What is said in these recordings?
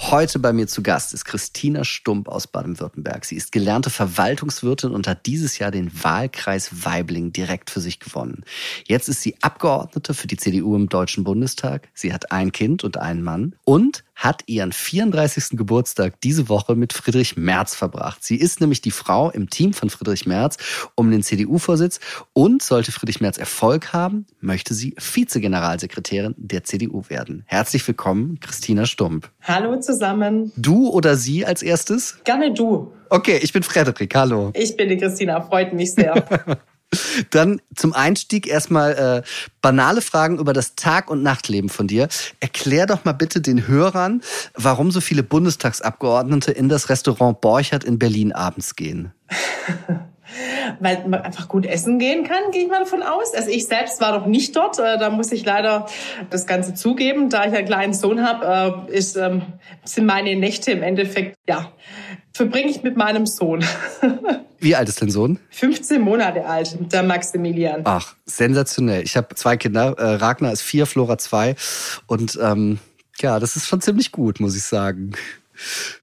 Heute bei mir zu Gast ist Christina Stump aus Baden-Württemberg. Sie ist gelernte Verwaltungswirtin und hat dieses Jahr den Wahlkreis Weibling direkt für sich gewonnen. Jetzt ist sie Abgeordnete für die CDU im Deutschen Bundestag. Sie hat ein Kind und einen Mann und hat ihren 34. Geburtstag diese Woche mit Friedrich Merz verbracht. Sie ist nämlich die Frau im Team von Friedrich Merz um den CDU-Vorsitz und sollte Friedrich Merz Erfolg haben, möchte sie Vizegeneralsekretärin der CDU werden. Herzlich willkommen, Christina Stump. Hallo zusammen. Du oder sie als erstes? Gerne du. Okay, ich bin Frederik. Hallo. Ich bin die Christina, freut mich sehr. Dann zum Einstieg erstmal äh, banale Fragen über das Tag- und Nachtleben von dir. Erklär doch mal bitte den Hörern, warum so viele Bundestagsabgeordnete in das Restaurant Borchert in Berlin abends gehen. weil man einfach gut essen gehen kann, gehe ich mal davon aus. Also ich selbst war noch nicht dort, äh, da muss ich leider das Ganze zugeben. Da ich einen kleinen Sohn habe, äh, ist, ähm, sind meine Nächte im Endeffekt, ja, verbringe ich mit meinem Sohn. Wie alt ist dein Sohn? 15 Monate alt, der Maximilian. Ach, sensationell. Ich habe zwei Kinder. Äh, Ragnar ist vier, Flora zwei. Und ähm, ja, das ist schon ziemlich gut, muss ich sagen.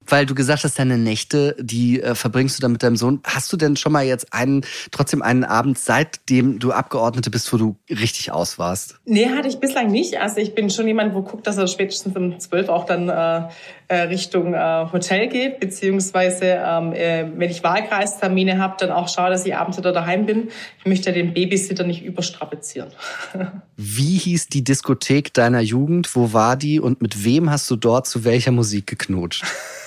Weil du gesagt hast, deine Nächte, die äh, verbringst du dann mit deinem Sohn. Hast du denn schon mal jetzt einen, trotzdem einen Abend, seitdem du Abgeordnete bist, wo du richtig aus warst? Nee, hatte ich bislang nicht. Also ich bin schon jemand, wo guckt, dass er spätestens um zwölf auch dann äh, äh, Richtung äh, Hotel geht, beziehungsweise ähm, äh, wenn ich Wahlkreistermine habe, dann auch schaue, dass ich abends wieder daheim bin. Ich möchte den Babysitter nicht überstrapazieren. Wie hieß die Diskothek deiner Jugend? Wo war die und mit wem hast du dort zu welcher Musik geknutscht?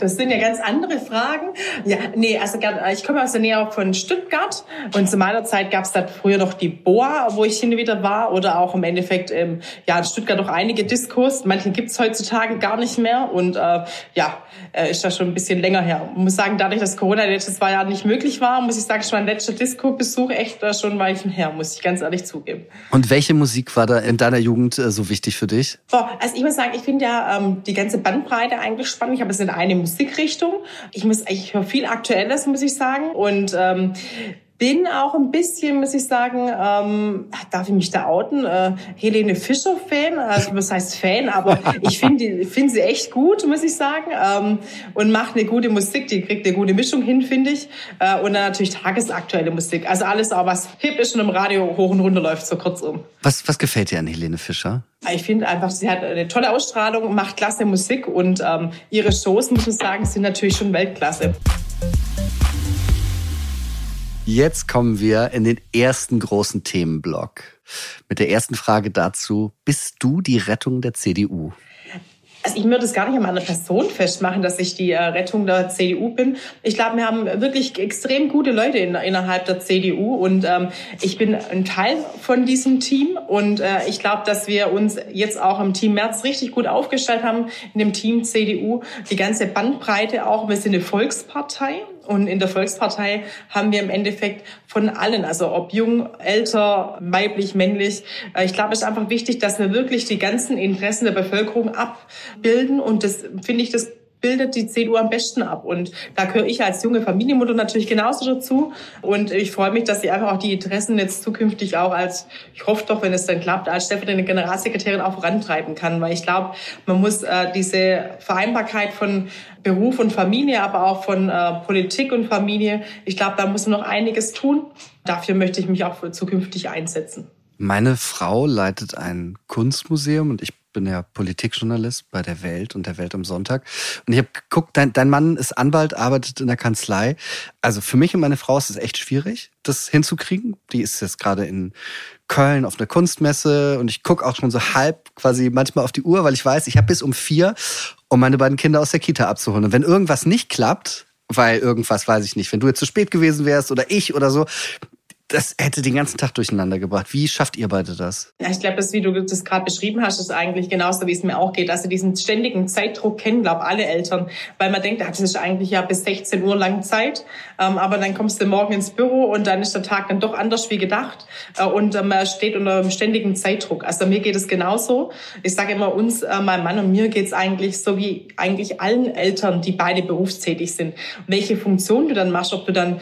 Das sind ja ganz andere Fragen. Ja, nee, also ich komme aus der Nähe von Stuttgart und zu meiner Zeit gab es da früher noch die Boa, wo ich hin und wieder war oder auch im Endeffekt ähm, ja in Stuttgart noch einige Diskos. Manche gibt's heutzutage gar nicht mehr und äh, ja, äh, ist das schon ein bisschen länger her. Ich muss sagen, dadurch, dass Corona letztes zwei Jahre nicht möglich war, muss ich sagen, schon mein letzter Disco-Besuch echt äh, schon Weichen her, muss ich ganz ehrlich zugeben. Und welche Musik war da in deiner Jugend äh, so wichtig für dich? Boah, also ich muss sagen, ich finde ja ähm, die ganze Bandbreite eigentlich spannend. Ich habe es in eine Musikrichtung. Ich muss, ich höre viel Aktuelles, muss ich sagen. Und ähm, bin auch ein bisschen, muss ich sagen, ähm, darf ich mich da outen, äh, Helene Fischer-Fan, also was heißt Fan, aber ich finde finde sie echt gut, muss ich sagen, ähm, und macht eine gute Musik, die kriegt eine gute Mischung hin, finde ich, äh, und dann natürlich tagesaktuelle Musik, also alles auch, was hip ist und im Radio hoch und runter läuft, so kurzum. Was, was gefällt dir an Helene Fischer? Ich finde einfach, sie hat eine tolle Ausstrahlung, macht klasse Musik und ähm, ihre Shows, muss ich sagen, sind natürlich schon Weltklasse. Jetzt kommen wir in den ersten großen Themenblock. Mit der ersten Frage dazu, bist du die Rettung der CDU? Also ich würde es gar nicht an meiner Person festmachen, dass ich die äh, Rettung der CDU bin. Ich glaube, wir haben wirklich extrem gute Leute in, innerhalb der CDU und ähm, ich bin ein Teil von diesem Team und äh, ich glaube, dass wir uns jetzt auch im Team März richtig gut aufgestellt haben, in dem Team CDU, die ganze Bandbreite auch. Wir sind eine Volkspartei und in der Volkspartei haben wir im Endeffekt von allen, also ob jung, älter, weiblich, männlich. Äh, ich glaube, es ist einfach wichtig, dass wir wirklich die ganzen Interessen der Bevölkerung abbilden. Und das finde ich, das bildet die CDU am besten ab. Und da gehöre ich als junge Familienmutter natürlich genauso dazu. Und ich freue mich, dass sie einfach auch die Interessen jetzt zukünftig auch als, ich hoffe doch, wenn es dann klappt, als stellvertretende Generalsekretärin auch vorantreiben kann. Weil ich glaube, man muss äh, diese Vereinbarkeit von Beruf und Familie, aber auch von äh, Politik und Familie, ich glaube, da muss man noch einiges tun. Dafür möchte ich mich auch zukünftig einsetzen. Meine Frau leitet ein Kunstmuseum und ich bin ja Politikjournalist bei der Welt und der Welt am Sonntag. Und ich habe geguckt, dein, dein Mann ist Anwalt, arbeitet in der Kanzlei. Also für mich und meine Frau ist es echt schwierig, das hinzukriegen. Die ist jetzt gerade in Köln auf einer Kunstmesse und ich gucke auch schon so halb quasi manchmal auf die Uhr, weil ich weiß, ich habe bis um vier, um meine beiden Kinder aus der Kita abzuholen. Und wenn irgendwas nicht klappt, weil irgendwas weiß ich nicht, wenn du jetzt zu spät gewesen wärst oder ich oder so, das hätte den ganzen Tag durcheinander gebracht. Wie schafft ihr beide das? Ja, ich glaube, das, wie du das gerade beschrieben hast, ist eigentlich genauso, wie es mir auch geht. Also diesen ständigen Zeitdruck kennen, glaube alle Eltern, weil man denkt, ach, das ist eigentlich ja bis 16 Uhr lang Zeit, ähm, aber dann kommst du morgen ins Büro und dann ist der Tag dann doch anders wie gedacht äh, und äh, man steht unter einem ständigen Zeitdruck. Also mir geht es genauso. Ich sage immer uns, äh, mein Mann und mir geht es eigentlich so wie eigentlich allen Eltern, die beide berufstätig sind. Welche Funktion du dann machst, ob du dann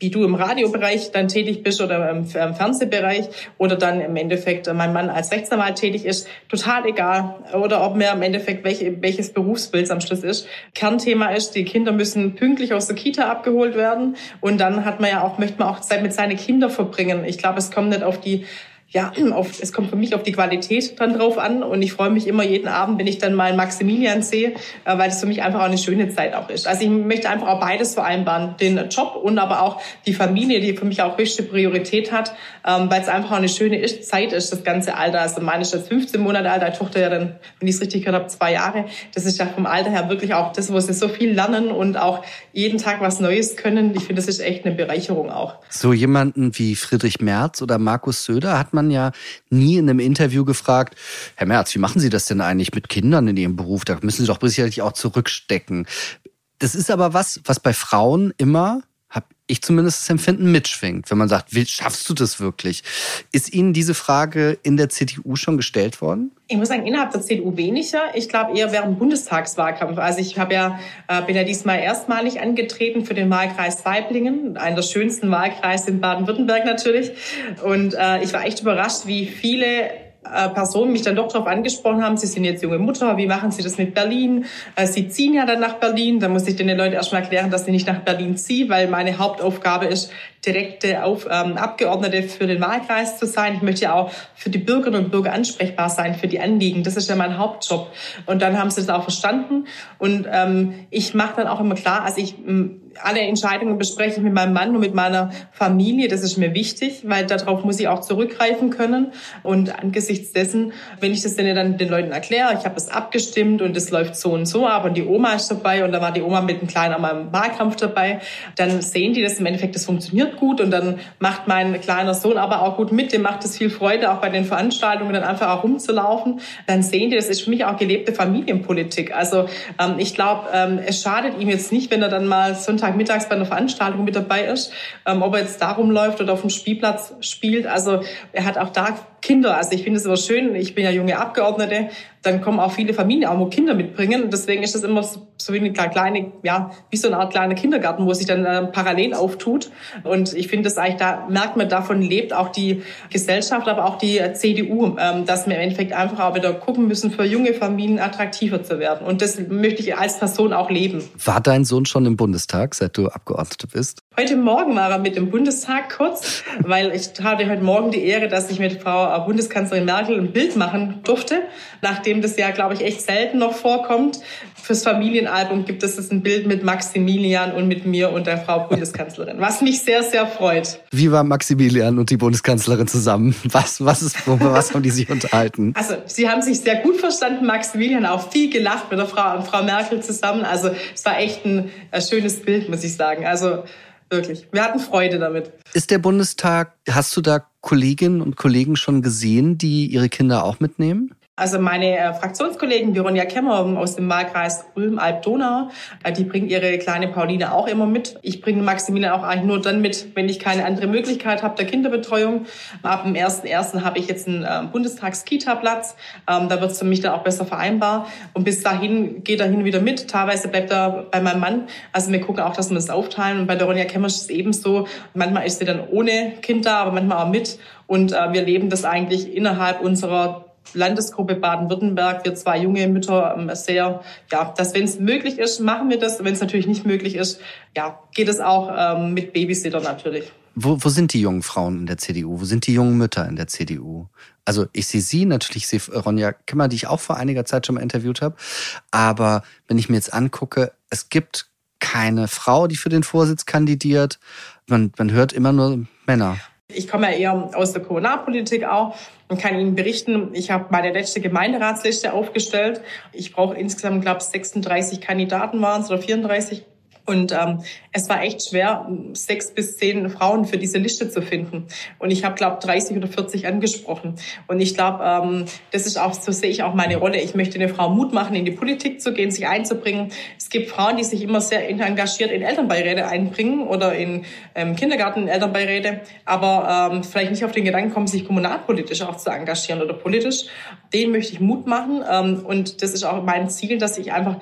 wie du im Radiobereich dann tätig bist oder im Fernsehbereich oder dann im Endeffekt mein Mann als Rechtsanwalt tätig ist, total egal. Oder ob mir im Endeffekt welche, welches Berufsbild am Schluss ist. Kernthema ist, die Kinder müssen pünktlich aus der Kita abgeholt werden und dann hat man ja auch, möchte man auch Zeit mit seinen Kindern verbringen. Ich glaube, es kommt nicht auf die ja, auf, es kommt für mich auf die Qualität dann drauf an und ich freue mich immer jeden Abend, wenn ich dann mal Maximilian sehe, äh, weil es für mich einfach auch eine schöne Zeit auch ist. Also ich möchte einfach auch beides vereinbaren, den Job und aber auch die Familie, die für mich auch höchste Priorität hat, ähm, weil es einfach auch eine schöne Zeit ist, das ganze Alter. Also meine ist jetzt 15 Monate alt, die Tochter ja dann, wenn ich es richtig gehört habe, zwei Jahre. Das ist ja vom Alter her wirklich auch das, wo sie so viel lernen und auch jeden Tag was Neues können. Ich finde, das ist echt eine Bereicherung auch. So jemanden wie Friedrich Merz oder Markus Söder hat man man ja nie in einem Interview gefragt, Herr Merz, wie machen Sie das denn eigentlich mit Kindern in Ihrem Beruf? Da müssen Sie doch sicherlich auch zurückstecken. Das ist aber was, was bei Frauen immer ich zumindest das Empfinden mitschwingt, wenn man sagt, wie schaffst du das wirklich? Ist Ihnen diese Frage in der CDU schon gestellt worden? Ich muss sagen, innerhalb der CDU weniger. Ich glaube eher während Bundestagswahlkampf. Also ich habe ja, äh, bin ja diesmal erstmalig angetreten für den Wahlkreis Weiblingen, einer der schönsten Wahlkreise in Baden-Württemberg natürlich. Und äh, ich war echt überrascht, wie viele Personen mich dann doch darauf angesprochen haben, Sie sind jetzt junge Mutter, wie machen Sie das mit Berlin? Äh, Sie ziehen ja dann nach Berlin. Da muss ich den Leuten erstmal erklären, dass ich nicht nach Berlin ziehe, weil meine Hauptaufgabe ist, direkte Auf, ähm, Abgeordnete für den Wahlkreis zu sein. Ich möchte ja auch für die Bürgerinnen und Bürger ansprechbar sein, für die Anliegen. Das ist ja mein Hauptjob. Und dann haben sie das auch verstanden. Und ähm, ich mache dann auch immer klar, also ich alle Entscheidungen bespreche ich mit meinem Mann und mit meiner Familie. Das ist mir wichtig, weil darauf muss ich auch zurückgreifen können. Und angesichts dessen, wenn ich das dann den Leuten erkläre, ich habe es abgestimmt und es läuft so und so, aber die Oma ist dabei und da war die Oma mit einem kleinen am Wahlkampf dabei, dann sehen die das im Endeffekt, das funktioniert gut und dann macht mein kleiner Sohn aber auch gut mit, dem macht es viel Freude, auch bei den Veranstaltungen dann einfach auch rumzulaufen. Dann sehen die, das ist für mich auch gelebte Familienpolitik. Also ähm, ich glaube, ähm, es schadet ihm jetzt nicht, wenn er dann mal Sonntag mittags bei einer Veranstaltung mit dabei ist, ähm, ob er jetzt darum läuft oder auf dem Spielplatz spielt. Also er hat auch da Kinder. Also ich finde es immer schön, ich bin ja junge Abgeordnete, dann kommen auch viele Familien auch, wo Kinder mitbringen. Und deswegen ist das immer so, wie eine kleine, ja, wie so eine Art kleiner Kindergarten, wo sich dann äh, parallel auftut. Und ich finde das eigentlich, da merkt man, davon lebt auch die Gesellschaft, aber auch die CDU, ähm, dass wir im Endeffekt einfach auch wieder gucken müssen, für junge Familien attraktiver zu werden. Und das möchte ich als Person auch leben. War dein Sohn schon im Bundestag, seit du Abgeordnete bist? Heute Morgen war er mit dem Bundestag kurz, weil ich hatte heute Morgen die Ehre, dass ich mit Frau Bundeskanzlerin Merkel ein Bild machen durfte, nachdem das ja, glaube ich, echt selten noch vorkommt. Fürs Familienalbum gibt es ein Bild mit Maximilian und mit mir und der Frau Bundeskanzlerin, was mich sehr, sehr freut. Wie war Maximilian und die Bundeskanzlerin zusammen? Was, was, ist, was haben die sich unterhalten? Also, sie haben sich sehr gut verstanden. Maximilian auch viel gelacht mit der Frau, Frau Merkel zusammen. Also, es war echt ein, ein schönes Bild, muss ich sagen. Also, Wirklich. Wir hatten Freude damit. Ist der Bundestag, hast du da Kolleginnen und Kollegen schon gesehen, die ihre Kinder auch mitnehmen? Also meine äh, Fraktionskollegen Veronia Kemmer aus dem Wahlkreis Ulm-Alb-Donau, äh, die bringt ihre kleine Pauline auch immer mit. Ich bringe Maximilian auch eigentlich nur dann mit, wenn ich keine andere Möglichkeit habe der Kinderbetreuung. Ab dem 1.1. habe ich jetzt einen äh, Bundestags-Kita-Platz. Ähm, da wird es für mich dann auch besser vereinbar. Und bis dahin geht er hin wieder mit. Teilweise bleibt er bei meinem Mann. Also wir gucken auch, dass wir das aufteilen. Und bei Veronia Kemmer ist es ebenso. Manchmal ist sie dann ohne Kind da, aber manchmal auch mit. Und äh, wir leben das eigentlich innerhalb unserer Landesgruppe Baden-Württemberg, wir zwei junge Mütter ähm, sehr, ja, dass wenn es möglich ist, machen wir das. Wenn es natürlich nicht möglich ist, ja, geht es auch ähm, mit Babysitter natürlich. Wo, wo sind die jungen Frauen in der CDU? Wo sind die jungen Mütter in der CDU? Also ich sehe sie natürlich, ich sehe Ronja Kimmer, die ich auch vor einiger Zeit schon mal interviewt habe. Aber wenn ich mir jetzt angucke, es gibt keine Frau, die für den Vorsitz kandidiert. Man, man hört immer nur Männer. Ich komme ja eher aus der Kommunalpolitik auch und kann Ihnen berichten, ich habe meine letzte Gemeinderatsliste aufgestellt. Ich brauche insgesamt, glaube ich, 36 Kandidaten waren es oder 34. Und ähm, es war echt schwer, sechs bis zehn Frauen für diese Liste zu finden. Und ich habe, glaube 30 oder 40 angesprochen. Und ich glaube, ähm, das ist auch, so sehe ich auch meine Rolle. Ich möchte eine Frau Mut machen, in die Politik zu gehen, sich einzubringen. Es gibt Frauen, die sich immer sehr engagiert in Elternbeiräte einbringen oder in ähm, Kindergarten Elternbeiräte, aber ähm, vielleicht nicht auf den Gedanken kommen, sich kommunalpolitisch auch zu engagieren oder politisch. Den möchte ich Mut machen. Ähm, und das ist auch mein Ziel, dass ich einfach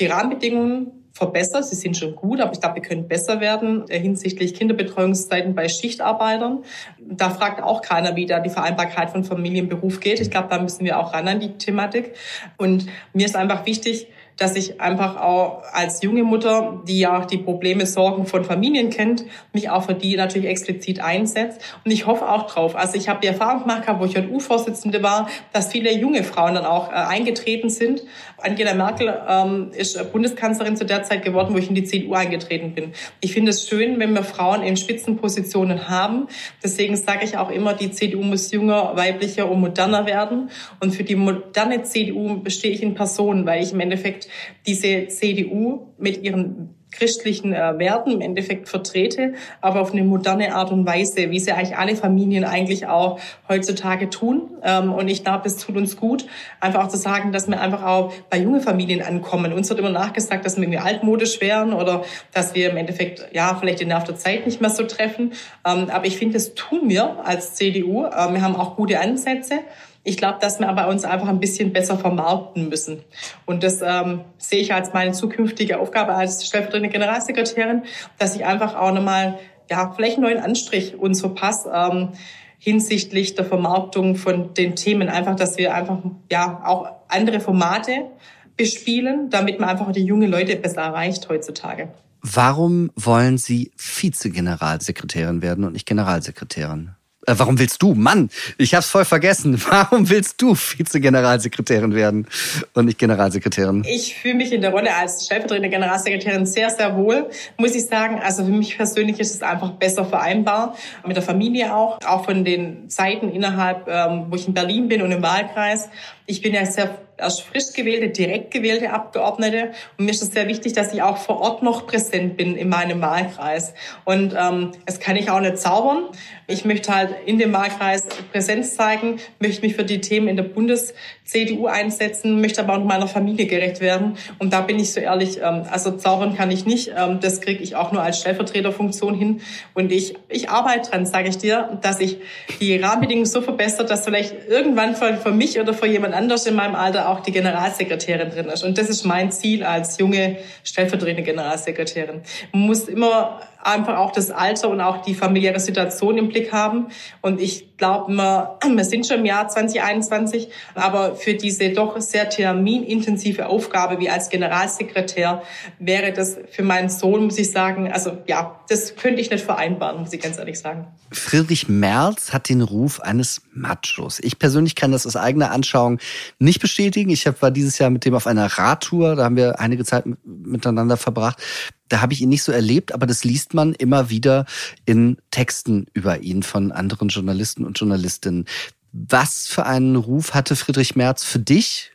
die Rahmenbedingungen verbessert. Sie sind schon gut, aber ich glaube, wir können besser werden äh, hinsichtlich Kinderbetreuungszeiten bei Schichtarbeitern. Da fragt auch keiner, wie da die Vereinbarkeit von Familie und Beruf geht. Ich glaube, da müssen wir auch ran an die Thematik. Und mir ist einfach wichtig, dass ich einfach auch als junge Mutter, die ja die Probleme, Sorgen von Familien kennt, mich auch für die natürlich explizit einsetzt. Und ich hoffe auch drauf. Also ich habe die Erfahrung gemacht, wo ich JU-Vorsitzende war, dass viele junge Frauen dann auch äh, eingetreten sind. Angela Merkel ähm, ist Bundeskanzlerin zu der Zeit geworden, wo ich in die CDU eingetreten bin. Ich finde es schön, wenn wir Frauen in Spitzenpositionen haben. Deswegen sage ich auch immer, die CDU muss jünger, weiblicher und moderner werden. Und für die moderne CDU bestehe ich in Personen, weil ich im Endeffekt diese CDU mit ihren christlichen äh, Werten im Endeffekt vertrete, aber auf eine moderne Art und Weise, wie sie eigentlich alle Familien eigentlich auch heutzutage tun. Ähm, und ich glaube, das tut uns gut, einfach auch zu sagen, dass wir einfach auch bei jungen Familien ankommen. Uns wird immer nachgesagt, dass wir irgendwie altmodisch wären oder dass wir im Endeffekt, ja, vielleicht den Nerv der Zeit nicht mehr so treffen. Ähm, aber ich finde, das tun wir als CDU. Äh, wir haben auch gute Ansätze. Ich glaube, dass wir aber uns einfach ein bisschen besser vermarkten müssen. Und das ähm, sehe ich als meine zukünftige Aufgabe als stellvertretende Generalsekretärin, dass ich einfach auch nochmal, ja, vielleicht einen neuen Anstrich uns verpasse. Ähm, hinsichtlich der Vermarktung von den Themen einfach, dass wir einfach ja auch andere Formate bespielen, damit man einfach die junge Leute besser erreicht heutzutage. Warum wollen Sie Vizegeneralsekretärin werden und nicht Generalsekretärin? Äh, warum willst du? Mann, ich hab's voll vergessen. Warum willst du Vize-Generalsekretärin werden und nicht Generalsekretärin? Ich fühle mich in der Rolle als stellvertretende Generalsekretärin sehr, sehr wohl, muss ich sagen. Also für mich persönlich ist es einfach besser vereinbar. Mit der Familie auch, auch von den Zeiten innerhalb, ähm, wo ich in Berlin bin und im Wahlkreis. Ich bin ja sehr erst frisch gewählte, direkt gewählte Abgeordnete. Und mir ist es sehr wichtig, dass ich auch vor Ort noch präsent bin in meinem Wahlkreis. Und ähm, das kann ich auch nicht zaubern. Ich möchte halt in dem Wahlkreis Präsenz zeigen, möchte mich für die Themen in der Bundes-CDU einsetzen, möchte aber auch meiner Familie gerecht werden. Und da bin ich so ehrlich, ähm, also zaubern kann ich nicht. Ähm, das kriege ich auch nur als Stellvertreterfunktion hin. Und ich, ich arbeite dran, sage ich dir, dass ich die Rahmenbedingungen so verbessert, dass vielleicht irgendwann für, für mich oder für jemand anders in meinem Alter auch die Generalsekretärin drin ist. Und das ist mein Ziel als junge stellvertretende Generalsekretärin. Man muss immer einfach auch das Alter und auch die familiäre Situation im Blick haben. Und ich glaube, wir, wir sind schon im Jahr 2021, aber für diese doch sehr terminintensive Aufgabe wie als Generalsekretär wäre das für meinen Sohn, muss ich sagen, also ja, das könnte ich nicht vereinbaren, muss ich ganz ehrlich sagen. Friedrich Merz hat den Ruf eines Machos. Ich persönlich kann das aus eigener Anschauung nicht bestätigen. Ich war dieses Jahr mit dem auf einer Radtour, da haben wir einige Zeit miteinander verbracht da habe ich ihn nicht so erlebt, aber das liest man immer wieder in Texten über ihn von anderen Journalisten und Journalistinnen. Was für einen Ruf hatte Friedrich Merz für dich?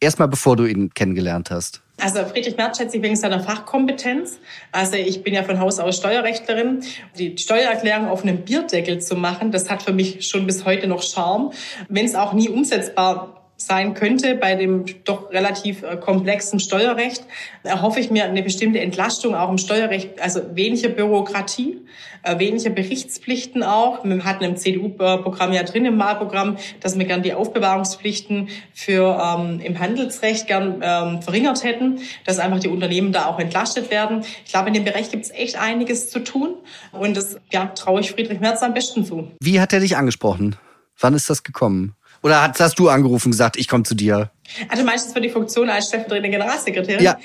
Erstmal bevor du ihn kennengelernt hast. Also Friedrich Merz schätze ich wegen seiner Fachkompetenz. Also ich bin ja von Haus aus Steuerrechtlerin. Die Steuererklärung auf einem Bierdeckel zu machen, das hat für mich schon bis heute noch Charme. Wenn es auch nie umsetzbar sein könnte bei dem doch relativ äh, komplexen Steuerrecht, erhoffe ich mir eine bestimmte Entlastung auch im Steuerrecht, also weniger Bürokratie, äh, weniger Berichtspflichten auch. Wir hatten im CDU-Programm ja drin im Wahlprogramm, dass wir gern die Aufbewahrungspflichten für ähm, im Handelsrecht gern ähm, verringert hätten, dass einfach die Unternehmen da auch entlastet werden. Ich glaube, in dem Bereich gibt es echt einiges zu tun und das ja, traue ich Friedrich Merz am besten zu. Wie hat er dich angesprochen? Wann ist das gekommen? Oder hast, hast du angerufen und gesagt, ich komme zu dir? Also meistens für die Funktion als stellvertretende Generalsekretärin. Ja.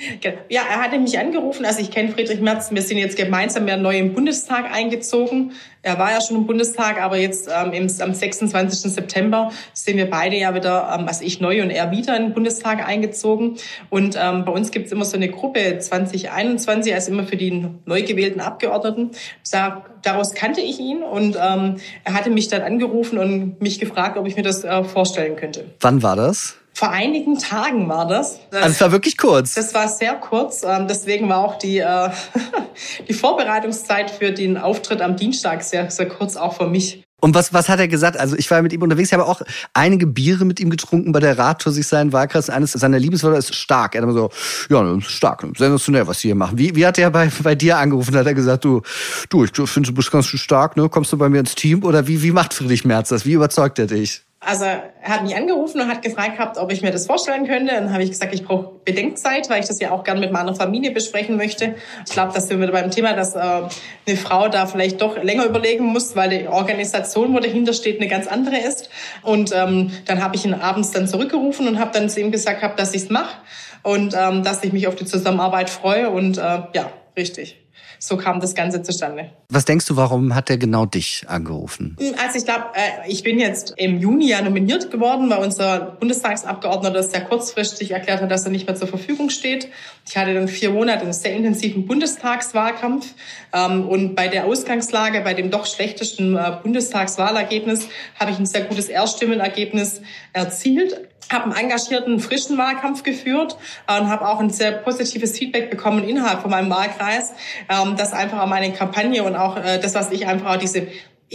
ja, er hatte mich angerufen. Also ich kenne Friedrich Merz. Wir sind jetzt gemeinsam ja neu im Bundestag eingezogen. Er war ja schon im Bundestag, aber jetzt ähm, im, am 26. September sind wir beide ja wieder, ähm, also ich neu und er wieder in den Bundestag eingezogen. Und ähm, bei uns gibt's immer so eine Gruppe 2021, also immer für die neu gewählten Abgeordneten. Da, daraus kannte ich ihn und ähm, er hatte mich dann angerufen und mich gefragt, ob ich mir das äh, vorstellen könnte. Wann war das? Vor einigen Tagen war das. das also es war wirklich kurz. Das war sehr kurz. Ähm, deswegen war auch die, äh, die Vorbereitungszeit für den Auftritt am Dienstag sehr, sehr kurz auch für mich. Und was, was hat er gesagt? Also ich war mit ihm unterwegs, ich habe auch einige Biere mit ihm getrunken bei der Radtour sich seinen Wahlkreis. Eines seiner Lieblingswörter ist stark. Er hat immer so, ja, stark, sensationell, was Sie hier machen. Wie, wie hat er bei, bei dir angerufen? Hat er gesagt, du, du, ich finde, du bist ganz schön stark, ne? Kommst du bei mir ins Team? Oder wie, wie macht Friedrich Merz das? Wie überzeugt er dich? Also er hat mich angerufen und hat gefragt gehabt, ob ich mir das vorstellen könnte. Dann habe ich gesagt, ich brauche Bedenkzeit, weil ich das ja auch gern mit meiner Familie besprechen möchte. Ich glaube, dass wir wieder beim Thema, dass äh, eine Frau da vielleicht doch länger überlegen muss, weil die Organisation, wo dahinter steht, eine ganz andere ist. Und ähm, dann habe ich ihn abends dann zurückgerufen und habe dann zu ihm gesagt, hab, dass ich es mache und ähm, dass ich mich auf die Zusammenarbeit freue. Und äh, ja, richtig so kam das Ganze zustande. Was denkst du, warum hat er genau dich angerufen? Also ich glaube, äh, ich bin jetzt im Juni ja nominiert geworden, weil unser Bundestagsabgeordneter sehr kurzfristig erklärt hat, dass er nicht mehr zur Verfügung steht. Ich hatte dann vier Monate einen sehr intensiven Bundestagswahlkampf ähm, und bei der Ausgangslage, bei dem doch schlechtesten äh, Bundestagswahlergebnis, habe ich ein sehr gutes Erststimmenergebnis erzielt habe einen engagierten, frischen Wahlkampf geführt und habe auch ein sehr positives Feedback bekommen innerhalb von meinem Wahlkreis, ähm, dass einfach meine Kampagne und auch äh, das, was ich einfach auch diese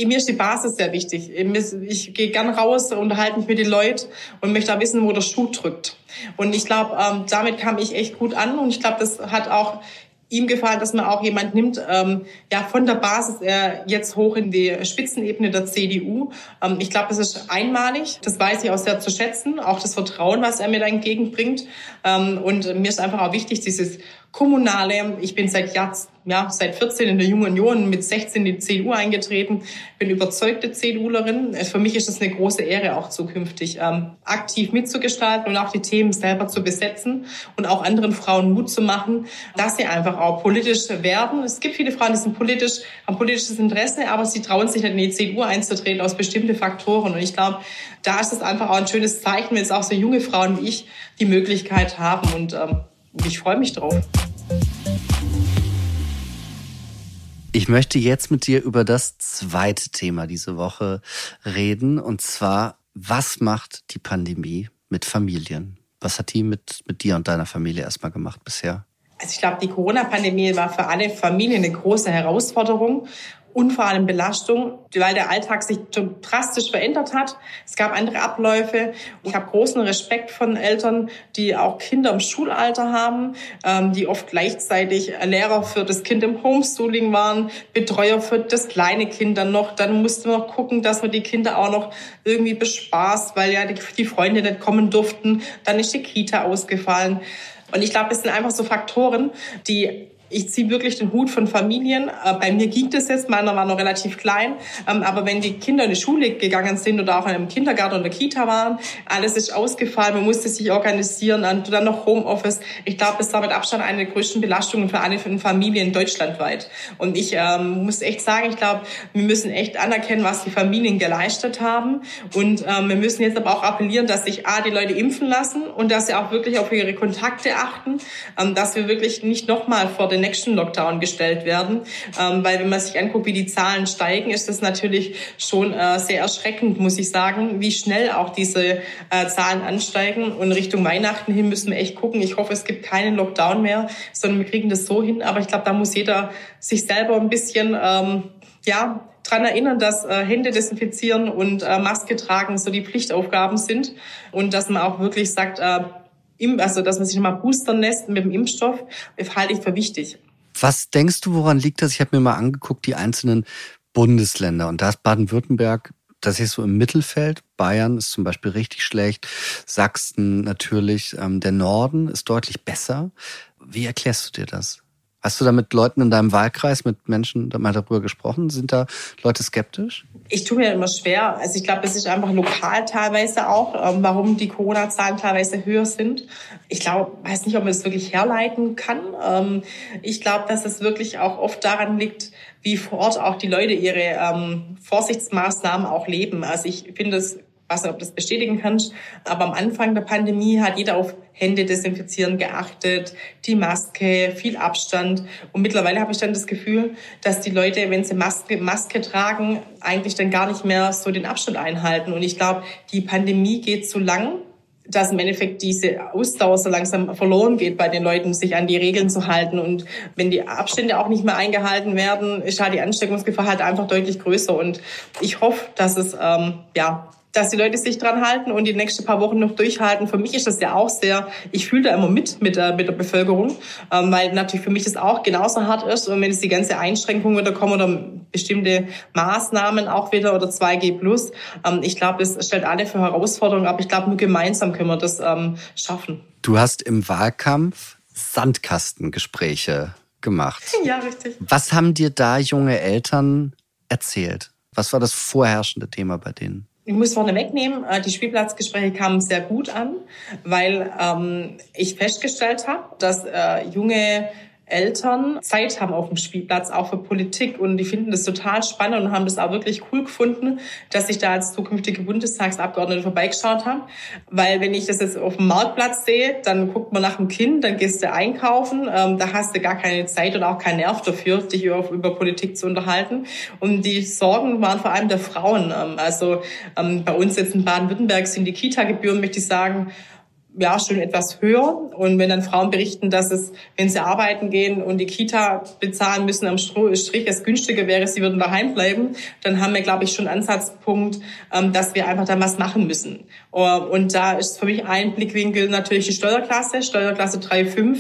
mir ist die Basis sehr wichtig. Ich gehe gern raus, unterhalte mich mit den Leuten und möchte auch wissen, wo der Schuh drückt. Und ich glaube, ähm, damit kam ich echt gut an und ich glaube, das hat auch ihm gefallen, dass man auch jemand nimmt, ähm, ja, von der Basis äh, jetzt hoch in die Spitzenebene der CDU. Ähm, ich glaube, das ist einmalig. Das weiß ich auch sehr zu schätzen. Auch das Vertrauen, was er mir da entgegenbringt. Ähm, und mir ist einfach auch wichtig, dieses kommunale. Ich bin seit Jahr, ja, seit 14 in der Jungen Union, mit 16 in die CDU eingetreten, bin überzeugte CDUlerin. Für mich ist es eine große Ehre, auch zukünftig ähm, aktiv mitzugestalten und auch die Themen selber zu besetzen und auch anderen Frauen Mut zu machen, dass sie einfach auch politisch werden. Es gibt viele Frauen, die sind politisch, haben politisches Interesse, aber sie trauen sich nicht in die CDU einzutreten aus bestimmten Faktoren. Und ich glaube, da ist es einfach auch ein schönes Zeichen, wenn es auch so junge Frauen wie ich die Möglichkeit haben und ähm, ich freue mich drauf. Ich möchte jetzt mit dir über das zweite Thema diese Woche reden. Und zwar, was macht die Pandemie mit Familien? Was hat die mit, mit dir und deiner Familie erstmal gemacht bisher? Also ich glaube, die Corona-Pandemie war für alle Familien eine große Herausforderung und vor allem Belastung, weil der Alltag sich drastisch verändert hat. Es gab andere Abläufe. Ich habe großen Respekt von Eltern, die auch Kinder im Schulalter haben, ähm, die oft gleichzeitig Lehrer für das Kind im Homeschooling waren, Betreuer für das kleine Kind dann noch. Dann mussten wir noch gucken, dass man die Kinder auch noch irgendwie bespaßt, weil ja die Freunde nicht kommen durften. Dann ist die Kita ausgefallen. Und ich glaube, es sind einfach so Faktoren, die ich ziehe wirklich den Hut von Familien. Äh, bei mir ging das jetzt, meiner war noch relativ klein. Ähm, aber wenn die Kinder in die Schule gegangen sind oder auch in einem Kindergarten oder Kita waren, alles ist ausgefallen, man musste sich organisieren, und dann noch Homeoffice. Ich glaube, das war mit Abstand eine der größten Belastungen für alle Familien deutschlandweit. Und ich ähm, muss echt sagen, ich glaube, wir müssen echt anerkennen, was die Familien geleistet haben. Und ähm, wir müssen jetzt aber auch appellieren, dass sich A, die Leute impfen lassen und dass sie auch wirklich auf ihre Kontakte achten, ähm, dass wir wirklich nicht nochmal vor den nächsten Lockdown gestellt werden. Ähm, weil wenn man sich anguckt, wie die Zahlen steigen, ist das natürlich schon äh, sehr erschreckend, muss ich sagen, wie schnell auch diese äh, Zahlen ansteigen. Und Richtung Weihnachten hin müssen wir echt gucken. Ich hoffe, es gibt keinen Lockdown mehr, sondern wir kriegen das so hin. Aber ich glaube, da muss jeder sich selber ein bisschen, ähm, ja, dran erinnern, dass äh, Hände desinfizieren und äh, Maske tragen so die Pflichtaufgaben sind und dass man auch wirklich sagt, äh, also dass man sich nochmal boostern lässt mit dem Impfstoff, halte ich für wichtig. Was denkst du, woran liegt das? Ich habe mir mal angeguckt, die einzelnen Bundesländer. Und da ist Baden-Württemberg, das ist so im Mittelfeld. Bayern ist zum Beispiel richtig schlecht. Sachsen natürlich. Ähm, der Norden ist deutlich besser. Wie erklärst du dir das? Hast du da mit Leuten in deinem Wahlkreis, mit Menschen mal darüber gesprochen? Sind da Leute skeptisch? Ich tue mir immer schwer. Also ich glaube, es ist einfach lokal teilweise auch, ähm, warum die Corona-Zahlen teilweise höher sind. Ich glaube, weiß nicht, ob man es wirklich herleiten kann. Ähm, ich glaube, dass es wirklich auch oft daran liegt, wie vor Ort auch die Leute ihre ähm, Vorsichtsmaßnahmen auch leben. Also ich finde es weiß nicht, ob das bestätigen kannst, aber am Anfang der Pandemie hat jeder auf Hände desinfizieren geachtet, die Maske, viel Abstand. Und mittlerweile habe ich dann das Gefühl, dass die Leute, wenn sie Maske, Maske tragen, eigentlich dann gar nicht mehr so den Abstand einhalten. Und ich glaube, die Pandemie geht zu lang dass im Endeffekt diese Ausdauer so langsam verloren geht bei den Leuten, sich an die Regeln zu halten. Und wenn die Abstände auch nicht mehr eingehalten werden, ist halt die Ansteckungsgefahr halt einfach deutlich größer. Und ich hoffe, dass es ähm, ja dass die Leute sich dran halten und die nächsten paar Wochen noch durchhalten. Für mich ist das ja auch sehr, ich fühle da immer mit mit der, mit der Bevölkerung, ähm, weil natürlich für mich das auch genauso hart ist. Und wenn jetzt die ganze Einschränkung wieder kommen oder bestimmte Maßnahmen auch wieder oder 2G plus, ähm, ich glaube, das stellt alle für Herausforderungen, aber ich glaube, nur gemeinsam können wir das ähm, schaffen. Du hast im Wahlkampf Sandkastengespräche gemacht. Ja, richtig. Was haben dir da junge Eltern erzählt? Was war das vorherrschende Thema bei denen? Ich muss vorne wegnehmen, äh, die Spielplatzgespräche kamen sehr gut an, weil ähm, ich festgestellt habe, dass äh, junge Eltern Zeit haben auf dem Spielplatz, auch für Politik. Und die finden das total spannend und haben das auch wirklich cool gefunden, dass ich da als zukünftige Bundestagsabgeordnete vorbeigeschaut habe. Weil wenn ich das jetzt auf dem Marktplatz sehe, dann guckt man nach dem Kind, dann gehst du einkaufen, ähm, da hast du gar keine Zeit und auch keinen Nerv dafür, dich über, über Politik zu unterhalten. Und die Sorgen waren vor allem der Frauen. Ähm, also ähm, bei uns jetzt in Baden-Württemberg sind die Kita-Gebühren, möchte ich sagen, ja schon etwas höher. Und wenn dann Frauen berichten, dass es, wenn sie arbeiten gehen und die Kita bezahlen müssen am Strich, es günstiger wäre, sie würden daheim bleiben, dann haben wir, glaube ich, schon Ansatzpunkt, ähm, dass wir einfach dann was machen müssen. Und da ist für mich ein Blickwinkel natürlich die Steuerklasse, Steuerklasse 3,5.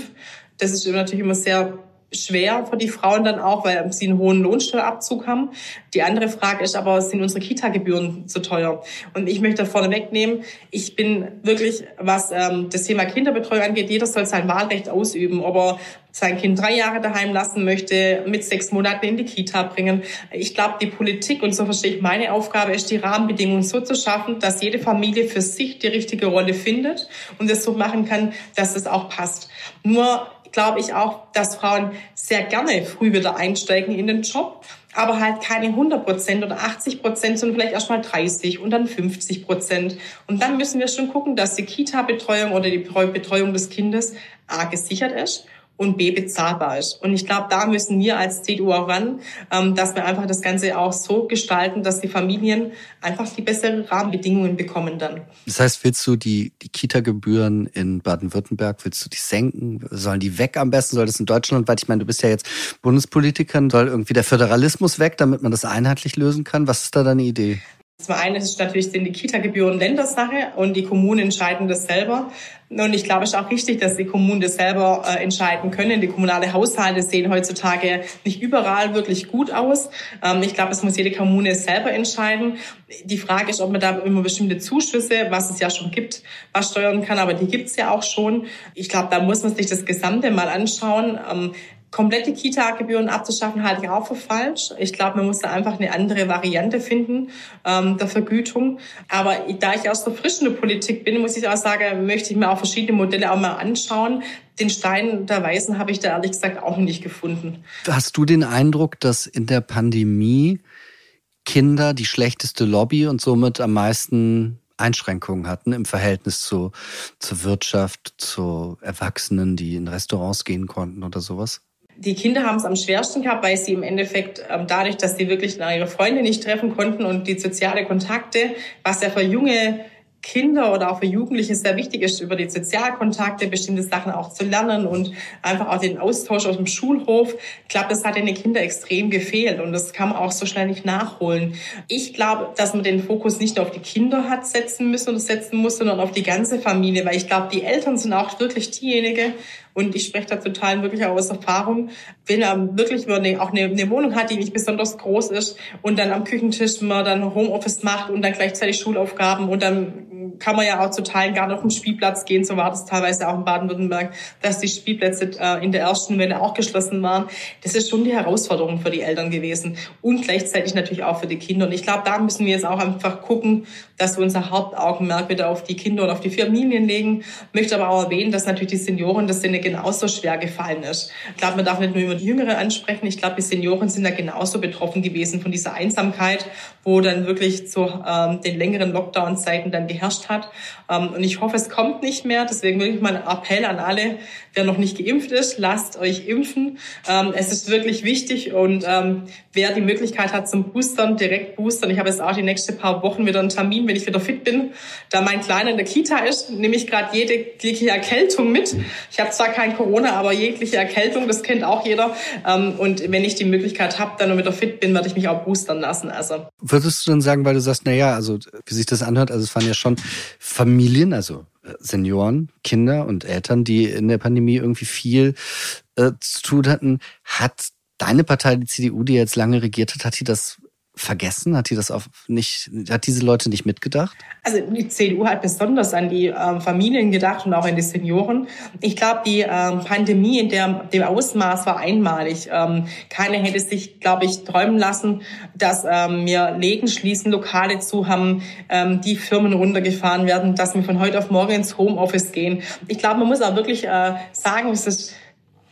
Das ist natürlich immer sehr schwer für die Frauen dann auch, weil sie einen hohen Lohnsteuerabzug haben. Die andere Frage ist aber, sind unsere Kita-Gebühren zu teuer? Und ich möchte vorne wegnehmen, ich bin wirklich, was ähm, das Thema Kinderbetreuung angeht, jeder soll sein Wahlrecht ausüben, ob er sein Kind drei Jahre daheim lassen möchte, mit sechs Monaten in die Kita bringen. Ich glaube, die Politik, und so verstehe ich meine Aufgabe, ist die Rahmenbedingungen so zu schaffen, dass jede Familie für sich die richtige Rolle findet und es so machen kann, dass es auch passt. Nur glaube ich auch, dass Frauen sehr gerne früh wieder einsteigen in den Job, aber halt keine 100 Prozent oder 80 Prozent, sondern vielleicht erst mal 30 und dann 50 Prozent. Und dann müssen wir schon gucken, dass die Kita-Betreuung oder die Betreuung des Kindes A gesichert ist und B bezahlbar ist. Und ich glaube, da müssen wir als CDU auch ran, ähm, dass wir einfach das Ganze auch so gestalten, dass die Familien einfach die besseren Rahmenbedingungen bekommen dann. Das heißt, willst du die, die Kita-Gebühren in Baden-Württemberg, willst du die senken? Sollen die weg am besten? Soll das in Deutschland, weil ich meine, du bist ja jetzt Bundespolitikerin, soll irgendwie der Föderalismus weg, damit man das einheitlich lösen kann? Was ist da deine Idee? Zum einen ist natürlich sind die Kita-Gebühren Ländersache und die Kommunen entscheiden das selber. Und ich glaube, es ist auch richtig, dass die Kommunen das selber äh, entscheiden können. Die kommunale Haushalte sehen heutzutage nicht überall wirklich gut aus. Ähm, ich glaube, es muss jede Kommune selber entscheiden. Die Frage ist, ob man da immer bestimmte Zuschüsse, was es ja schon gibt, was steuern kann, aber die gibt es ja auch schon. Ich glaube, da muss man sich das Gesamte mal anschauen. Ähm, komplette Kita-Gebühren abzuschaffen, halte ich auch für falsch. Ich glaube, man muss da einfach eine andere Variante finden ähm, der Vergütung. Aber da ich aus der frischen Politik bin, muss ich auch sagen, möchte ich mir auch verschiedene Modelle auch mal anschauen. Den Stein der Weisen habe ich da ehrlich gesagt auch nicht gefunden. Hast du den Eindruck, dass in der Pandemie Kinder die schlechteste Lobby und somit am meisten Einschränkungen hatten im Verhältnis zu, zur Wirtschaft, zu Erwachsenen, die in Restaurants gehen konnten oder sowas? Die Kinder haben es am schwersten gehabt, weil sie im Endeffekt ähm, dadurch, dass sie wirklich ihre Freunde nicht treffen konnten und die soziale Kontakte, was ja für junge Kinder oder auch für Jugendliche sehr wichtig ist, über die Sozialkontakte bestimmte Sachen auch zu lernen und einfach auch den Austausch aus dem Schulhof. Ich glaube, das hat den Kinder extrem gefehlt und das kann man auch so schnell nicht nachholen. Ich glaube, dass man den Fokus nicht auf die Kinder hat setzen müssen oder setzen muss, sondern auf die ganze Familie, weil ich glaube, die Eltern sind auch wirklich diejenigen, und ich spreche da total wirklich aus Erfahrung. Wenn er wirklich eine, auch eine, eine Wohnung hat, die nicht besonders groß ist und dann am Küchentisch man dann Homeoffice macht und dann gleichzeitig Schulaufgaben und dann kann man ja auch zu Teilen gar nicht auf den Spielplatz gehen. So war das teilweise auch in Baden-Württemberg, dass die Spielplätze äh, in der ersten Welle auch geschlossen waren. Das ist schon die Herausforderung für die Eltern gewesen und gleichzeitig natürlich auch für die Kinder. Und ich glaube, da müssen wir jetzt auch einfach gucken, dass wir unser Hauptaugenmerk wieder auf die Kinder und auf die Familien legen. Ich möchte aber auch erwähnen, dass natürlich die Senioren, das sind eine genauso schwer gefallen ist. Ich glaube, man darf nicht nur die Jüngeren ansprechen. Ich glaube, die Senioren sind da genauso betroffen gewesen von dieser Einsamkeit, wo dann wirklich zu ähm, den längeren Lockdown-Zeiten dann geherrscht hat. Ähm, und ich hoffe, es kommt nicht mehr. Deswegen wirklich mal ein Appell an alle, wer noch nicht geimpft ist, lasst euch impfen. Ähm, es ist wirklich wichtig und ähm, wer die Möglichkeit hat zum Boostern, direkt boostern. Ich habe jetzt auch die nächsten paar Wochen wieder einen Termin, wenn ich wieder fit bin. Da mein Kleiner in der Kita ist, nehme ich gerade jegliche Erkältung mit. Ich habe zwar kein Corona, aber jegliche Erkältung, das kennt auch jeder. Ähm, und wenn ich die Möglichkeit habe, dann wieder fit bin, werde ich mich auch boostern lassen. Also würdest du dann sagen, weil du sagst, na ja, also wie sich das anhört, also es waren ja schon Familien, also äh, Senioren, Kinder und Eltern, die in der Pandemie irgendwie viel äh, zu tun hatten. Hat deine Partei, die CDU, die jetzt lange regiert hat, hat die das vergessen? Hat die das auf nicht, hat diese Leute nicht mitgedacht? Also die CDU hat besonders an die ähm, Familien gedacht und auch an die Senioren. Ich glaube, die ähm, Pandemie in der, dem Ausmaß war einmalig. Ähm, keiner hätte sich, glaube ich, träumen lassen, dass ähm, wir Läden schließen, Lokale zu haben, ähm, die Firmen runtergefahren werden, dass wir von heute auf morgen ins Homeoffice gehen. Ich glaube, man muss auch wirklich äh, sagen, es ist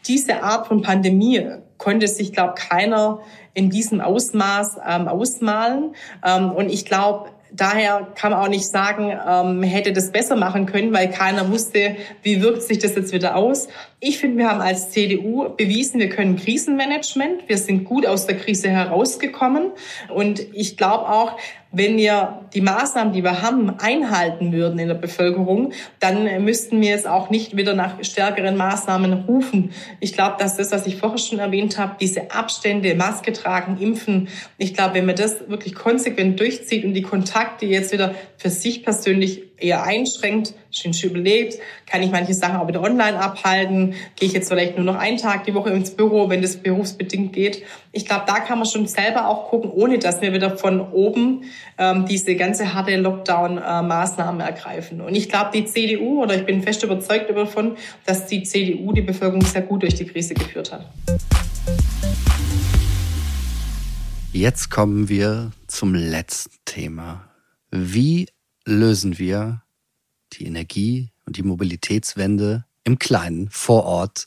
diese Art von Pandemie konnte sich, glaube keiner in diesem Ausmaß ähm, ausmalen. Ähm, und ich glaube, daher kann man auch nicht sagen, ähm, hätte das besser machen können, weil keiner wusste, wie wirkt sich das jetzt wieder aus. Ich finde, wir haben als CDU bewiesen, wir können Krisenmanagement. Wir sind gut aus der Krise herausgekommen. Und ich glaube auch, wenn wir die Maßnahmen, die wir haben, einhalten würden in der Bevölkerung, dann müssten wir es auch nicht wieder nach stärkeren Maßnahmen rufen. Ich glaube, dass das, was ich vorher schon erwähnt habe, diese Abstände, Maske tragen, impfen, ich glaube, wenn man das wirklich konsequent durchzieht und die Kontakte jetzt wieder für sich persönlich eher einschränkt, schön überlebt, kann ich manche Sachen auch wieder online abhalten, gehe ich jetzt vielleicht nur noch einen Tag die Woche ins Büro, wenn das berufsbedingt geht. Ich glaube, da kann man schon selber auch gucken, ohne dass wir wieder von oben ähm, diese ganze harte Lockdown-Maßnahmen ergreifen. Und ich glaube, die CDU, oder ich bin fest überzeugt davon, dass die CDU die Bevölkerung sehr gut durch die Krise geführt hat. Jetzt kommen wir zum letzten Thema. Wie lösen wir die Energie- und die Mobilitätswende im Kleinen vor Ort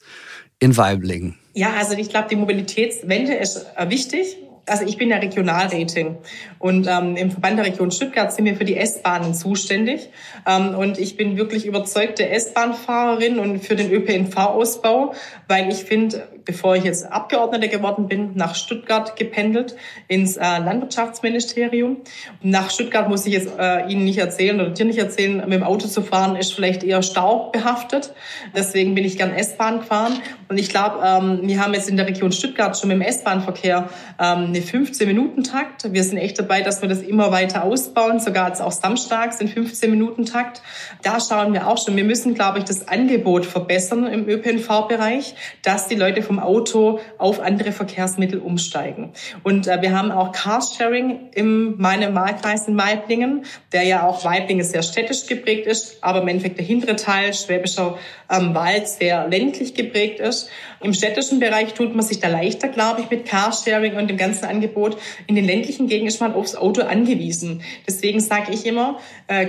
in Weiblingen? Ja, also ich glaube, die Mobilitätswende ist äh, wichtig also ich bin ja Regionalrating und ähm, im Verband der Region Stuttgart sind wir für die S-Bahnen zuständig ähm, und ich bin wirklich überzeugte S-Bahn-Fahrerin und für den ÖPNV-Ausbau, weil ich finde, bevor ich jetzt Abgeordnete geworden bin, nach Stuttgart gependelt ins äh, Landwirtschaftsministerium. nach Stuttgart muss ich jetzt äh, Ihnen nicht erzählen oder dir nicht erzählen, mit dem Auto zu fahren ist vielleicht eher staubehaftet. Deswegen bin ich gern S-Bahn gefahren und ich glaube, ähm, wir haben jetzt in der Region Stuttgart schon mit dem S-Bahn-Verkehr ähm, eine 15-Minuten-Takt. Wir sind echt dabei, dass wir das immer weiter ausbauen, sogar jetzt auch samstags in 15-Minuten-Takt. Da schauen wir auch schon. Wir müssen, glaube ich, das Angebot verbessern im ÖPNV-Bereich, dass die Leute vom Auto auf andere Verkehrsmittel umsteigen. Und äh, wir haben auch Carsharing in meinem Wahlkreis in Weiblingen, der ja auch Weiblingen sehr städtisch geprägt ist, aber im Endeffekt der hintere Teil, Schwäbischer ähm, Wald, sehr ländlich geprägt ist. Im städtischen Bereich tut man sich da leichter, glaube ich, mit Carsharing und dem ganzen Angebot. In den ländlichen Gegenden ist man aufs Auto angewiesen. Deswegen sage ich immer, äh,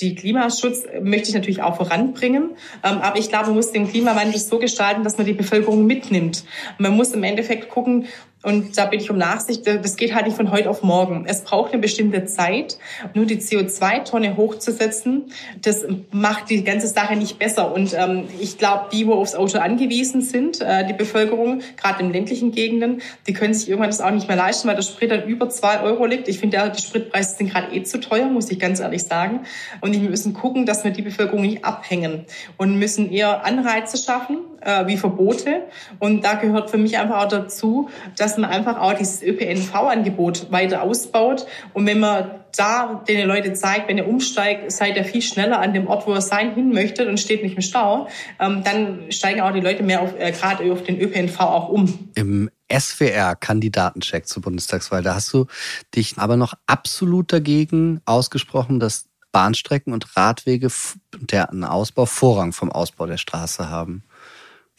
die Klimaschutz möchte ich natürlich auch voranbringen. Ähm, aber ich glaube, man muss den Klimawandel so gestalten, dass man die Bevölkerung mitnimmt. Man muss im Endeffekt gucken, und da bin ich um Nachsicht, das geht halt nicht von heute auf morgen. Es braucht eine bestimmte Zeit. Nur die CO2-Tonne hochzusetzen, das macht die ganze Sache nicht besser. Und ähm, ich glaube, die, wo aufs Auto angewiesen sind, äh, die Bevölkerung, gerade in ländlichen Gegenden, die können sich irgendwann das auch nicht mehr leisten, weil der Sprit dann über zwei Euro liegt. Ich finde, die Spritpreise sind gerade eh zu teuer, muss ich ganz ehrlich sagen. Und wir müssen gucken, dass wir die Bevölkerung nicht abhängen und müssen eher Anreize schaffen, äh, wie Verbote. Und da gehört für mich einfach auch dazu, dass man einfach auch dieses ÖPNV-Angebot weiter ausbaut. Und wenn man da den Leute zeigt, wenn ihr umsteigt, seid ihr viel schneller an dem Ort, wo ihr sein hin möchtet und steht nicht im Stau, ähm, dann steigen auch die Leute mehr auf, äh, gerade auf den ÖPNV auch um. Im SWR-Kandidatencheck zur Bundestagswahl, da hast du dich aber noch absolut dagegen ausgesprochen, dass Bahnstrecken und Radwege, deren Ausbau Vorrang vom Ausbau der Straße haben.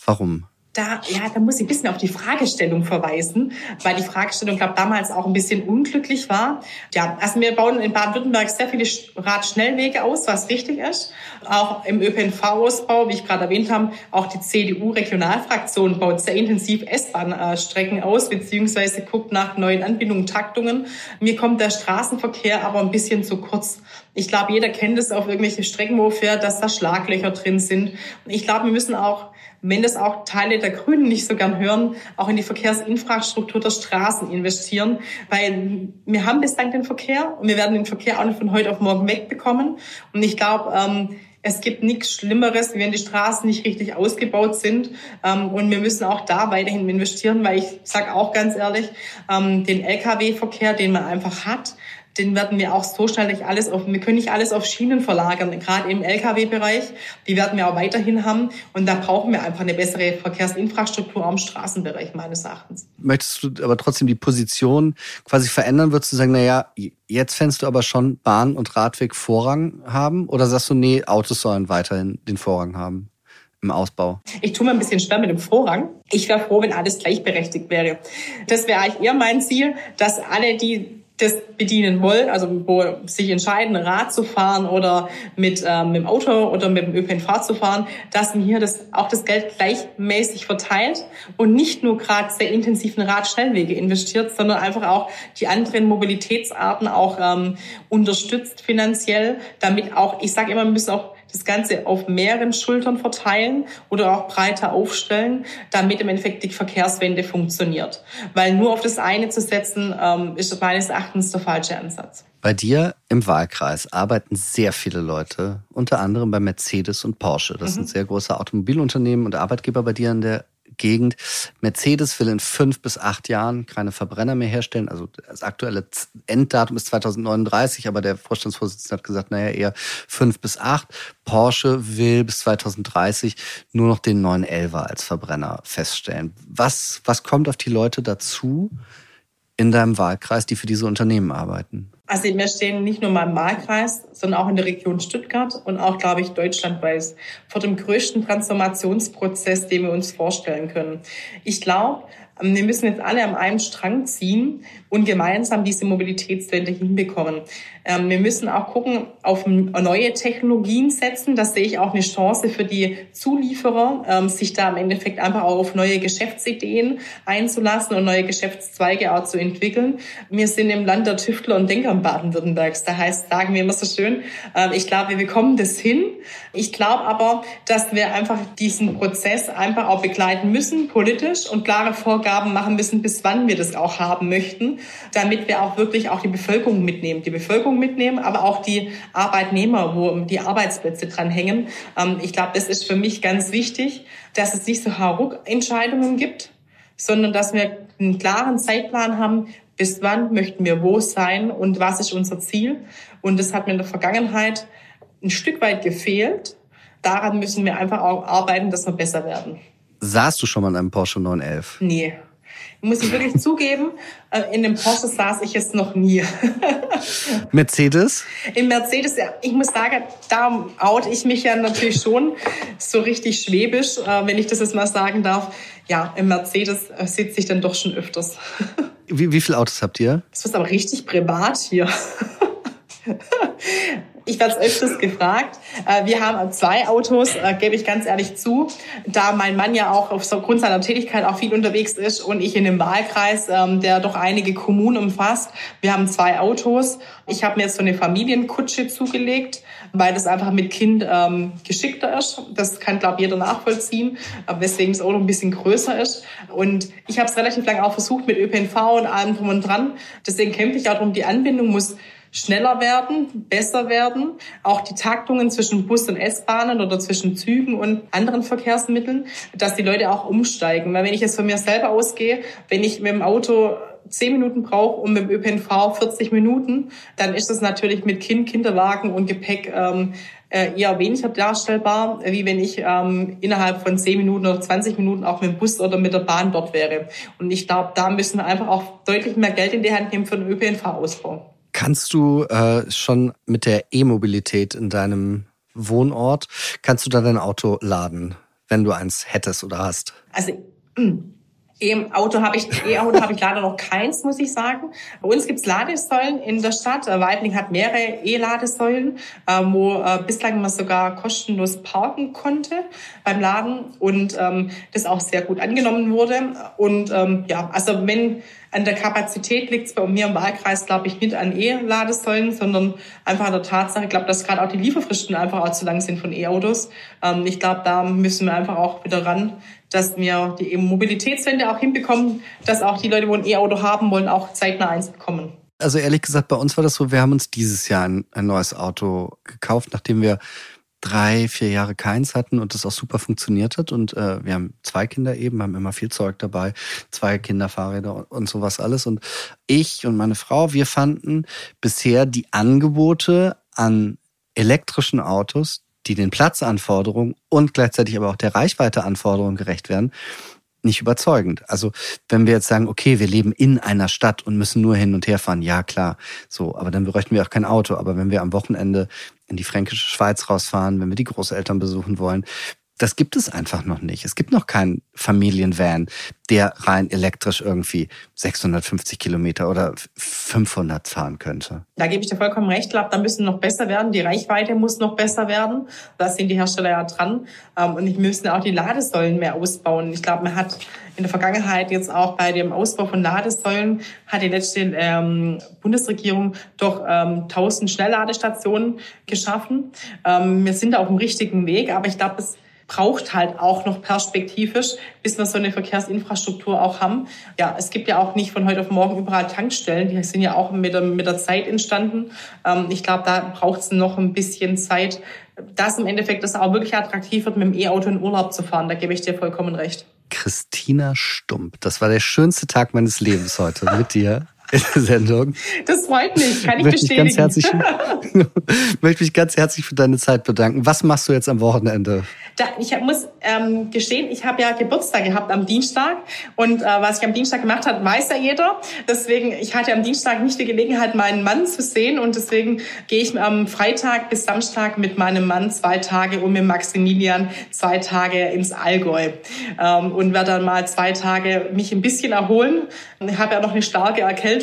Warum? da, ja, da muss ich ein bisschen auf die Fragestellung verweisen, weil die Fragestellung, glaube damals auch ein bisschen unglücklich war. Ja, also wir bauen in Baden-Württemberg sehr viele Radschnellwege aus, was richtig ist. Auch im ÖPNV-Ausbau, wie ich gerade erwähnt habe, auch die CDU-Regionalfraktion baut sehr intensiv S-Bahn-Strecken aus, beziehungsweise guckt nach neuen Anbindungen, Taktungen. Mir kommt der Straßenverkehr aber ein bisschen zu kurz. Ich glaube, jeder kennt es auf irgendwelche Strecken, wo fährt, dass da Schlaglöcher drin sind. Ich glaube, wir müssen auch wenn das auch Teile der Grünen nicht so gern hören, auch in die Verkehrsinfrastruktur der Straßen investieren, weil wir haben bislang den Verkehr und wir werden den Verkehr auch nicht von heute auf morgen wegbekommen. Und ich glaube, ähm, es gibt nichts Schlimmeres, wenn die Straßen nicht richtig ausgebaut sind. Ähm, und wir müssen auch da weiterhin investieren, weil ich sage auch ganz ehrlich, ähm, den Lkw-Verkehr, den man einfach hat, den werden wir auch so schnell nicht alles auf, wir können nicht alles auf Schienen verlagern, gerade im Lkw-Bereich. Die werden wir auch weiterhin haben. Und da brauchen wir einfach eine bessere Verkehrsinfrastruktur am Straßenbereich meines Erachtens. Möchtest du aber trotzdem die Position quasi verändern? Würdest du sagen, na ja, jetzt fändest du aber schon Bahn- und Radweg Vorrang haben? Oder sagst du, nee, Autos sollen weiterhin den Vorrang haben? im Ausbau? Ich tue mir ein bisschen schwer mit dem Vorrang. Ich wäre froh, wenn alles gleichberechtigt wäre. Das wäre eigentlich eher mein Ziel, dass alle, die das bedienen wollen, also wo sich entscheiden, Rad zu fahren oder mit, ähm, mit dem Auto oder mit dem ÖPNV zu fahren, dass man hier das, auch das Geld gleichmäßig verteilt und nicht nur gerade sehr intensiven Radschnellwege investiert, sondern einfach auch die anderen Mobilitätsarten auch ähm, unterstützt finanziell, damit auch, ich sage immer, wir müssen auch das Ganze auf mehreren Schultern verteilen oder auch breiter aufstellen, damit im Endeffekt die Verkehrswende funktioniert. Weil nur auf das eine zu setzen, ähm, ist meines Erachtens der falsche Ansatz. Bei dir im Wahlkreis arbeiten sehr viele Leute, unter anderem bei Mercedes und Porsche. Das mhm. sind sehr große Automobilunternehmen und Arbeitgeber bei dir in der Gegend. Mercedes will in fünf bis acht Jahren keine Verbrenner mehr herstellen. Also das aktuelle Enddatum ist 2039, aber der Vorstandsvorsitzende hat gesagt, naja, eher fünf bis acht. Porsche will bis 2030 nur noch den 911er als Verbrenner feststellen. Was, was kommt auf die Leute dazu in deinem Wahlkreis, die für diese Unternehmen arbeiten? Also wir stehen nicht nur mal im Wahlkreis, sondern auch in der Region Stuttgart und auch, glaube ich, deutschlandweit vor dem größten Transformationsprozess, den wir uns vorstellen können. Ich glaube, wir müssen jetzt alle am einen Strang ziehen und gemeinsam diese Mobilitätswende hinbekommen. Ähm, wir müssen auch gucken, auf neue Technologien setzen. Das sehe ich auch eine Chance für die Zulieferer, ähm, sich da im Endeffekt einfach auch auf neue Geschäftsideen einzulassen und neue Geschäftszweige auch zu entwickeln. Wir sind im Land der Tüftler und Denker Baden-Württembergs. Da heißt, sagen wir immer so schön, ähm, ich glaube, wir bekommen das hin. Ich glaube aber, dass wir einfach diesen Prozess einfach auch begleiten müssen, politisch und klare Vorgaben machen müssen, bis wann wir das auch haben möchten, damit wir auch wirklich auch die Bevölkerung mitnehmen. Die Bevölkerung mitnehmen, aber auch die Arbeitnehmer, wo die Arbeitsplätze dran hängen. Ähm, ich glaube, das ist für mich ganz wichtig, dass es nicht so Hauruck-Entscheidungen gibt, sondern dass wir einen klaren Zeitplan haben, bis wann möchten wir wo sein und was ist unser Ziel. Und das hat mir in der Vergangenheit ein Stück weit gefehlt. Daran müssen wir einfach auch arbeiten, dass wir besser werden. Saßt du schon mal in einem Porsche 911? Nee. Muss ich wirklich zugeben, äh, in dem Porsche saß ich jetzt noch nie. Mercedes? In Mercedes, ja. Ich muss sagen, da out ich mich ja natürlich schon so richtig schwäbisch, äh, wenn ich das jetzt mal sagen darf. Ja, im Mercedes äh, sitze ich dann doch schon öfters. Wie, wie viele Autos habt ihr? Das ist aber richtig privat hier. Ich werde es öfters gefragt. Äh, wir haben zwei Autos, äh, gebe ich ganz ehrlich zu. Da mein Mann ja auch aufgrund seiner Tätigkeit auch viel unterwegs ist und ich in dem Wahlkreis, ähm, der doch einige Kommunen umfasst. Wir haben zwei Autos. Ich habe mir jetzt so eine Familienkutsche zugelegt, weil das einfach mit Kind ähm, geschickter ist. Das kann, glaube ich, jeder nachvollziehen, weswegen das Auto ein bisschen größer ist. Und ich habe es relativ lange auch versucht mit ÖPNV und allem drum und dran. Deswegen kämpfe ich auch darum, die Anbindung muss schneller werden, besser werden. Auch die Taktungen zwischen Bus und S-Bahnen oder zwischen Zügen und anderen Verkehrsmitteln, dass die Leute auch umsteigen. Weil wenn ich jetzt von mir selber ausgehe, wenn ich mit dem Auto zehn Minuten brauche und mit dem ÖPNV 40 Minuten, dann ist das natürlich mit Kind, Kinderwagen und Gepäck ähm, äh, eher weniger darstellbar, wie wenn ich ähm, innerhalb von zehn Minuten oder 20 Minuten auch mit dem Bus oder mit der Bahn dort wäre. Und ich glaube, da müssen wir einfach auch deutlich mehr Geld in die Hand nehmen für den ÖPNV-Ausbau. Kannst du äh, schon mit der E-Mobilität in deinem Wohnort, kannst du da dein Auto laden? wenn du eins hättest oder hast? Also E-Auto habe ich, E-Auto habe ich leider noch keins, muss ich sagen. Bei uns gibt's Ladesäulen in der Stadt. Äh, Weibling hat mehrere E-Ladesäulen, äh, wo äh, bislang man sogar kostenlos parken konnte beim Laden und ähm, das auch sehr gut angenommen wurde. Und ähm, ja, also wenn an der Kapazität liegt es bei mir im Wahlkreis, glaube ich, nicht an E-Ladesäulen, sondern einfach an der Tatsache, ich glaube, dass gerade auch die Lieferfristen einfach auch zu lang sind von E-Autos. Ähm, ich glaube, da müssen wir einfach auch wieder ran, dass wir die Mobilitätswende auch hinbekommen, dass auch die Leute, die ein E-Auto haben wollen, auch zeitnah eins bekommen. Also ehrlich gesagt, bei uns war das so, wir haben uns dieses Jahr ein, ein neues Auto gekauft, nachdem wir drei, vier Jahre keins hatten und das auch super funktioniert hat. Und äh, wir haben zwei Kinder eben, haben immer viel Zeug dabei, zwei Kinderfahrräder und sowas alles. Und ich und meine Frau, wir fanden bisher die Angebote an elektrischen Autos, die den Platzanforderungen und gleichzeitig aber auch der Reichweiteanforderungen gerecht werden, nicht überzeugend. Also wenn wir jetzt sagen, okay, wir leben in einer Stadt und müssen nur hin und her fahren, ja klar, so, aber dann bräuchten wir auch kein Auto. Aber wenn wir am Wochenende in die fränkische Schweiz rausfahren, wenn wir die Großeltern besuchen wollen, das gibt es einfach noch nicht. Es gibt noch keinen Familienvan, der rein elektrisch irgendwie 650 Kilometer oder 500 fahren könnte. Da gebe ich dir vollkommen recht. Ich glaube, da müssen noch besser werden. Die Reichweite muss noch besser werden. Da sind die Hersteller ja dran. Ähm, und ich müssen auch die Ladesäulen mehr ausbauen. Ich glaube, man hat in der Vergangenheit jetzt auch bei dem Ausbau von Ladesäulen hat die letzte ähm, Bundesregierung doch ähm, 1000 Schnellladestationen geschaffen. Ähm, wir sind auf dem richtigen Weg, aber ich glaube, es braucht halt auch noch perspektivisch, bis wir so eine Verkehrsinfrastruktur auch haben. Ja, es gibt ja auch nicht von heute auf morgen überall Tankstellen. Die sind ja auch mit der, mit der Zeit entstanden. Ähm, ich glaube, da braucht es noch ein bisschen Zeit, dass im Endeffekt das auch wirklich attraktiv wird, mit dem E-Auto in Urlaub zu fahren. Da gebe ich dir vollkommen recht. Christina Stump, das war der schönste Tag meines Lebens heute mit dir Sendung. Das freut mich, kann ich möchte bestätigen. Mich ganz herzlich, möchte mich ganz herzlich für deine Zeit bedanken. Was machst du jetzt am Wochenende? Da, ich muss ähm, gestehen, ich habe ja Geburtstag gehabt am Dienstag und äh, was ich am Dienstag gemacht habe, weiß ja jeder. Deswegen, ich hatte am Dienstag nicht die Gelegenheit, meinen Mann zu sehen und deswegen gehe ich am Freitag bis Samstag mit meinem Mann zwei Tage und mit Maximilian zwei Tage ins Allgäu ähm, und werde dann mal zwei Tage mich ein bisschen erholen. Ich habe ja noch eine starke Erkältung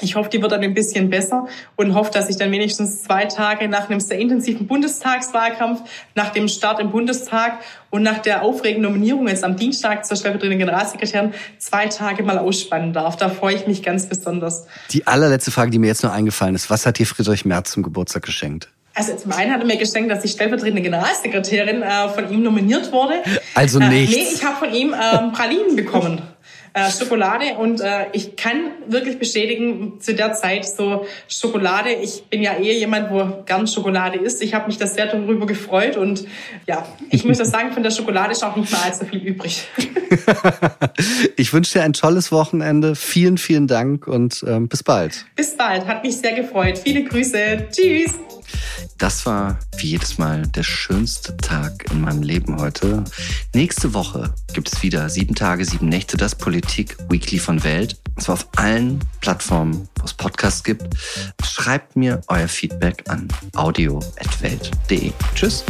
ich hoffe, die wird dann ein bisschen besser und hoffe, dass ich dann wenigstens zwei Tage nach einem sehr intensiven Bundestagswahlkampf, nach dem Start im Bundestag und nach der aufregenden Nominierung jetzt am Dienstag zur stellvertretenden Generalsekretärin zwei Tage mal ausspannen darf. Da freue ich mich ganz besonders. Die allerletzte Frage, die mir jetzt noch eingefallen ist. Was hat dir Friedrich Merz zum Geburtstag geschenkt? Also zum einen hat er mir geschenkt, dass ich stellvertretende Generalsekretärin äh, von ihm nominiert wurde. Also nichts. Äh, nee, ich habe von ihm ähm, Pralinen bekommen äh, Schokolade und äh, ich kann wirklich bestätigen, zu der Zeit so Schokolade, ich bin ja eher jemand, wo gern Schokolade isst. Ich habe mich da sehr darüber gefreut und ja, ich muss das sagen, von der Schokolade ist auch nicht mehr allzu viel übrig. ich wünsche dir ein tolles Wochenende. Vielen, vielen Dank und ähm, bis bald. Bis bald, hat mich sehr gefreut. Viele Grüße. Tschüss. Das war wie jedes Mal der schönste Tag in meinem Leben heute. Nächste Woche gibt es wieder sieben Tage, sieben Nächte, das Politik Weekly von Welt. Und zwar auf allen Plattformen, wo es Podcasts gibt. Schreibt mir euer Feedback an audio.welt.de. Tschüss.